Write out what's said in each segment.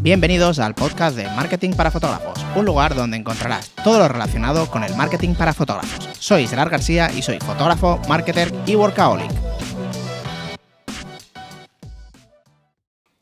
Bienvenidos al podcast de Marketing para Fotógrafos, un lugar donde encontrarás todo lo relacionado con el marketing para fotógrafos. Soy Gerard García y soy fotógrafo, marketer y workaholic.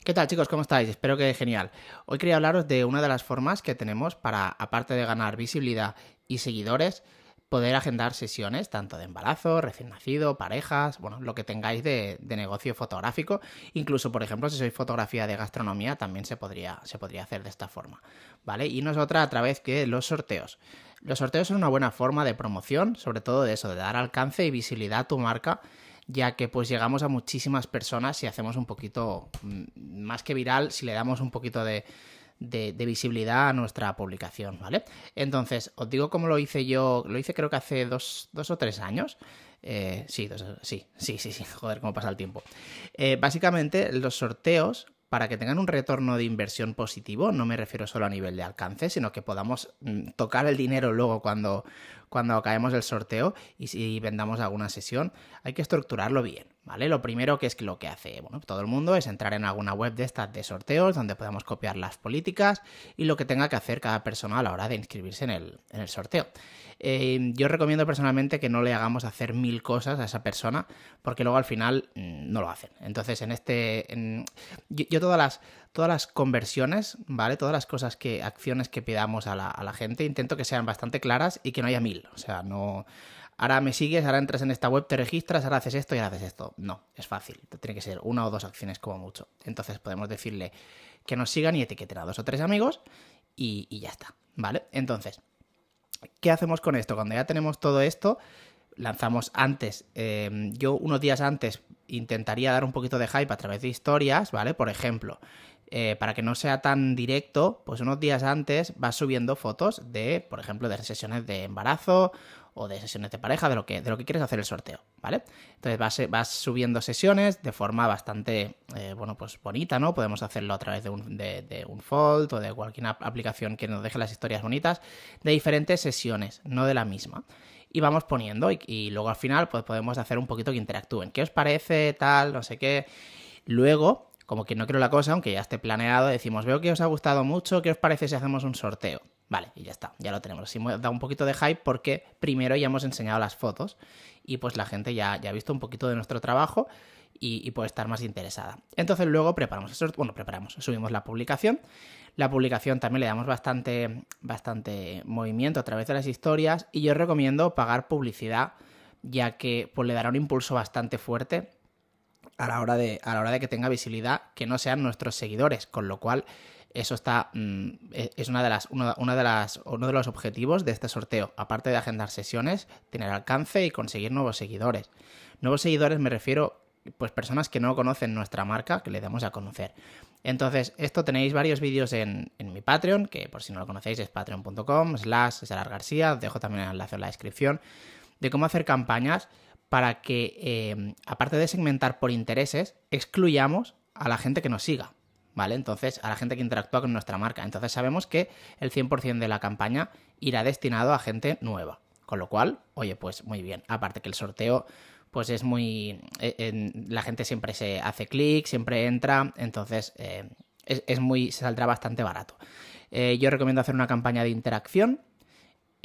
¿Qué tal chicos? ¿Cómo estáis? Espero que genial. Hoy quería hablaros de una de las formas que tenemos para, aparte de ganar visibilidad y seguidores, poder agendar sesiones tanto de embarazo, recién nacido, parejas, bueno, lo que tengáis de, negocio fotográfico. Incluso, por ejemplo, si sois fotografía de gastronomía, también se podría, se podría hacer de esta forma. ¿Vale? Y nosotras a través de los sorteos. Los sorteos son una buena forma de promoción, sobre todo de eso, de dar alcance y visibilidad a tu marca ya que pues llegamos a muchísimas personas si hacemos un poquito mm, más que viral, si le damos un poquito de, de, visibilidad a nuestra publicación, ¿vale? Entonces, os digo cómo lo hice yo, lo hice creo que hace dos, o tres años. Eh, sí, sí, sí, sí, sí, joder, cómo pasa el tiempo. Eh, básicamente, los sorteos, para que tengan un retorno de inversión positivo, no me refiero solo a nivel de alcance, sino que podamos mm, tocar el dinero luego cuando, cuando acabemos el sorteo y si vendamos alguna sesión, hay que estructurarlo bien. ¿Vale? Lo primero que es lo que hace todo el mundo es entrar en alguna web de estas de sorteos donde podamos copiar las políticas y lo que tenga que hacer cada persona a la hora de inscribirse en el, en el sorteo. Eh, yo recomiendo personalmente que no le hagamos hacer mil cosas a esa persona porque luego al final mm, no lo hacen. Entonces, en este. yo, todas las. Todas las conversiones, ¿vale? Todas las cosas que, acciones que pidamos a la, a la gente, intento que sean bastante claras y que no haya mil. O sea, no, ahora me sigues, ahora entras en esta web, te registras, ahora haces esto y ahora haces esto. No, es fácil. Tiene que ser una o dos acciones como mucho. Entonces podemos decirle que nos sigan y etiqueten a dos o tres amigos y, ya está. ¿Vale? Entonces, ¿qué hacemos con esto? Cuando ya tenemos todo esto, lanzamos antes, eh, yo unos días antes intentaría dar un poquito de hype a través de historias, ¿vale? Por ejemplo, eh, para que no sea tan directo, pues unos días antes vas subiendo fotos de, por ejemplo, de sesiones de embarazo o de sesiones de pareja, de lo que, de lo que quieres hacer el sorteo, ¿vale? Entonces vas, vas subiendo sesiones de forma bastante, eh, bueno, pues bonita, ¿no? Podemos hacerlo a través de un, de, un Fold o de cualquier aplicación que nos deje las historias bonitas, de diferentes sesiones, no de la misma. Y vamos poniendo y, y luego al final pues podemos hacer un poquito que interactúen. ¿Qué os parece tal? No sé qué. Luego, como que no quiero la cosa, aunque ya esté planeado, decimos, veo que os ha gustado mucho, ¿qué os parece si hacemos un sorteo? Vale, y ya está, ya lo tenemos. Así da un poquito de hype porque primero ya hemos enseñado las fotos y pues la gente ya, ya ha visto un poquito de nuestro trabajo y, puede estar más interesada. Entonces luego preparamos eso, bueno, preparamos, subimos la publicación. La publicación también le damos bastante, bastante movimiento a través de las historias y yo recomiendo pagar publicidad ya que pues, le dará un impulso bastante fuerte a la hora de, a la hora de que tenga visibilidad que no sean nuestros seguidores, con lo cual eso está mm, e, es una de las, una, de las, uno de los objetivos de este sorteo. Aparte de agendar sesiones, tener alcance y conseguir nuevos seguidores. Nuevos seguidores me refiero, pues personas que no conocen nuestra marca, que le damos a conocer. Entonces, esto tenéis varios vídeos en, mi Patreon, que por si no lo conocéis es patreon.com slash García, dejo también el enlace en la descripción, de cómo hacer campañas para que, eh, aparte de segmentar por intereses, excluyamos a la gente que nos siga. ¿vale? Entonces, a la gente que interactúa con nuestra marca. Entonces, sabemos que el 100% de la campaña irá destinado a gente nueva. Con lo cual, oye, pues muy bien. Aparte que el sorteo, pues es muy... Eh, la gente siempre se hace clic, siempre entra, entonces eh, es, muy... se saldrá bastante barato. Eh, yo recomiendo hacer una campaña de interacción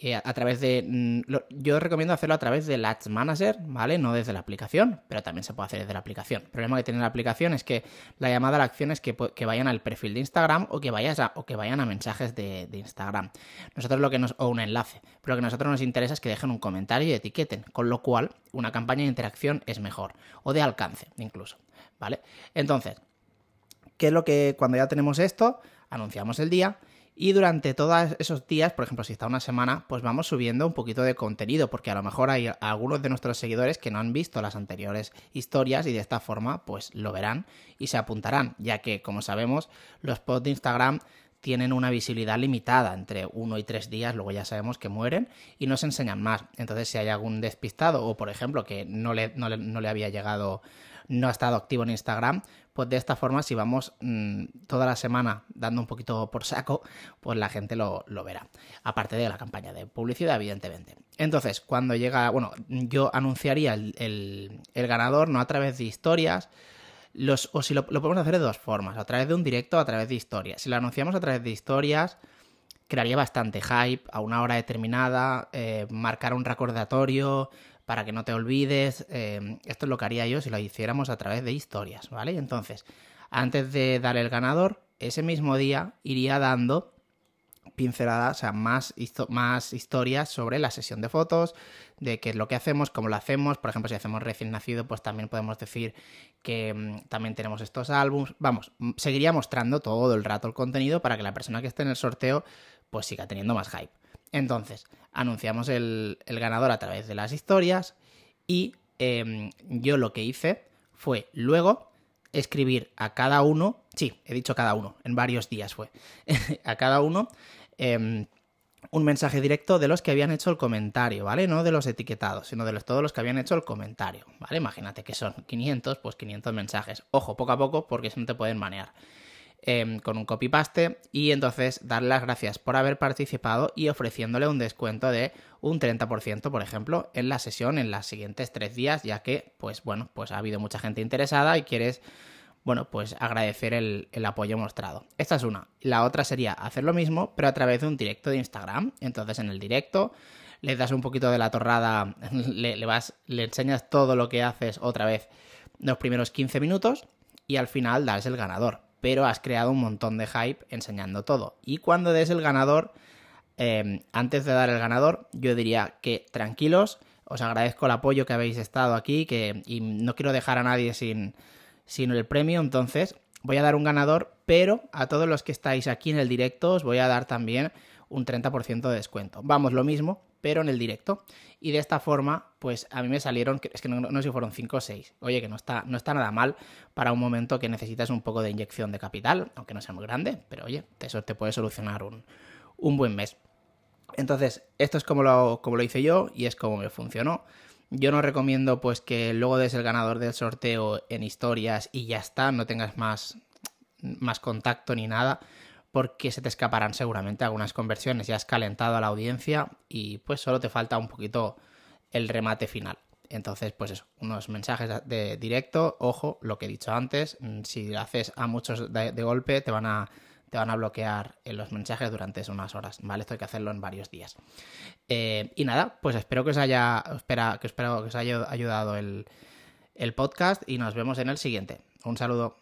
eh, a través de... Mm, yo recomiendo hacerlo a través del Ads Manager, ¿vale? No desde la aplicación, pero también se puede hacer desde la aplicación. El problema que tiene la aplicación es que la llamada a la acción es que, vayan al perfil de Instagram o que, vayas o que vayan a mensajes de, Instagram. Nosotros lo que nos... o un enlace. Pero lo que a nosotros nos interesa es que dejen un comentario y etiqueten, con lo cual una campaña de interacción es mejor. O de alcance, incluso, ¿vale? Entonces, ¿qué es lo que cuando ya tenemos esto? Anunciamos el día y durante todos esos días, por ejemplo, si está una semana, pues vamos subiendo un poquito de contenido, porque a lo mejor hay algunos de nuestros seguidores que no han visto las anteriores historias y de esta forma, pues lo verán y se apuntarán, ya que, como sabemos, los posts de Instagram tienen una visibilidad limitada entre uno y tres días, luego ya sabemos que mueren y no se enseñan más. Entonces, si hay algún despistado o, por ejemplo, que no le, no le, no le había llegado no ha estado activo en Instagram, pues de esta forma, si vamos mm, toda la semana dando un poquito por saco, pues la gente lo, verá. Aparte de la campaña de publicidad, evidentemente. Entonces, cuando llega, bueno, yo anunciaría el, ganador no a través de historias, Los, o si lo, podemos hacer de dos formas, a través de un directo o a través de historias. Si lo anunciamos a través de historias, crearía bastante hype a una hora determinada, eh, marcar un recordatorio para que no te olvides. Eh, esto es lo que haría yo si lo hiciéramos a través de historias, ¿vale? Entonces, antes de dar el ganador, ese mismo día iría dando pinceladas, o sea, más, más historias sobre la sesión de fotos, de qué es lo que hacemos, cómo lo hacemos. Por ejemplo, si hacemos recién nacido, pues también podemos decir que mm, también tenemos estos álbums. Vamos, seguiría mostrando todo el rato el contenido para que la persona que esté en el sorteo pues siga teniendo más hype. Entonces, anunciamos el, ganador a través de las historias y em, yo lo que hice fue luego escribir a cada uno, sí, he dicho cada uno, en varios días fue, a cada uno em, un mensaje directo de los que habían hecho el comentario, ¿vale? No de los etiquetados, sino de los, todos los que habían hecho el comentario, ¿vale? Imagínate que son 500, pues 500 mensajes. Ojo, poco a poco, porque si no te pueden manear. Em, con un copy-paste y entonces darle las gracias por haber participado y ofreciéndole un descuento de un 30%, por ejemplo, en la sesión en los siguientes tres días, ya que, pues bueno, pues ha habido mucha gente interesada y quieres, bueno, pues agradecer el, apoyo mostrado. Esta es una. La otra sería hacer lo mismo, pero a través de un directo de Instagram. Entonces en el directo le das un poquito de la torrada, le, le, vas, le enseñas todo lo que haces otra vez los primeros 15 minutos y al final das el ganador pero has creado un montón de hype enseñando todo. Y cuando des el ganador, em, antes de dar el ganador, yo diría que tranquilos, os agradezco el apoyo que habéis estado aquí que, y no quiero dejar a nadie sin, sin el premio, entonces voy a dar un ganador, pero a todos los que estáis aquí en el directo os voy a dar también un 30% de descuento. Vamos, lo mismo, pero en el directo. Y de esta forma, pues a mí me salieron, es que no, sé si fueron 5 o 6. Oye, que no está, no está nada mal para un momento que necesitas un poco de inyección de capital, aunque no sea muy grande, pero oye, eso te puede solucionar un, un buen mes. Entonces, esto es como lo, como lo hice yo y es como me funcionó. Yo no recomiendo pues que luego des el ganador del sorteo en historias y ya está, no tengas más, más contacto ni nada porque se te escaparán seguramente algunas conversiones. Ya has calentado a la audiencia y pues solo te falta un poquito el remate final. Entonces, pues eso, unos mensajes de directo, ojo, lo que he dicho antes, mm, si haces a muchos de, golpe te van a te van a bloquear en los mensajes durante unas horas, ¿vale? Esto hay que hacerlo en varios días. Eh, y nada, pues espero que os haya, espera, que espero que os haya ayudado el, el podcast y nos vemos en el siguiente. Un saludo.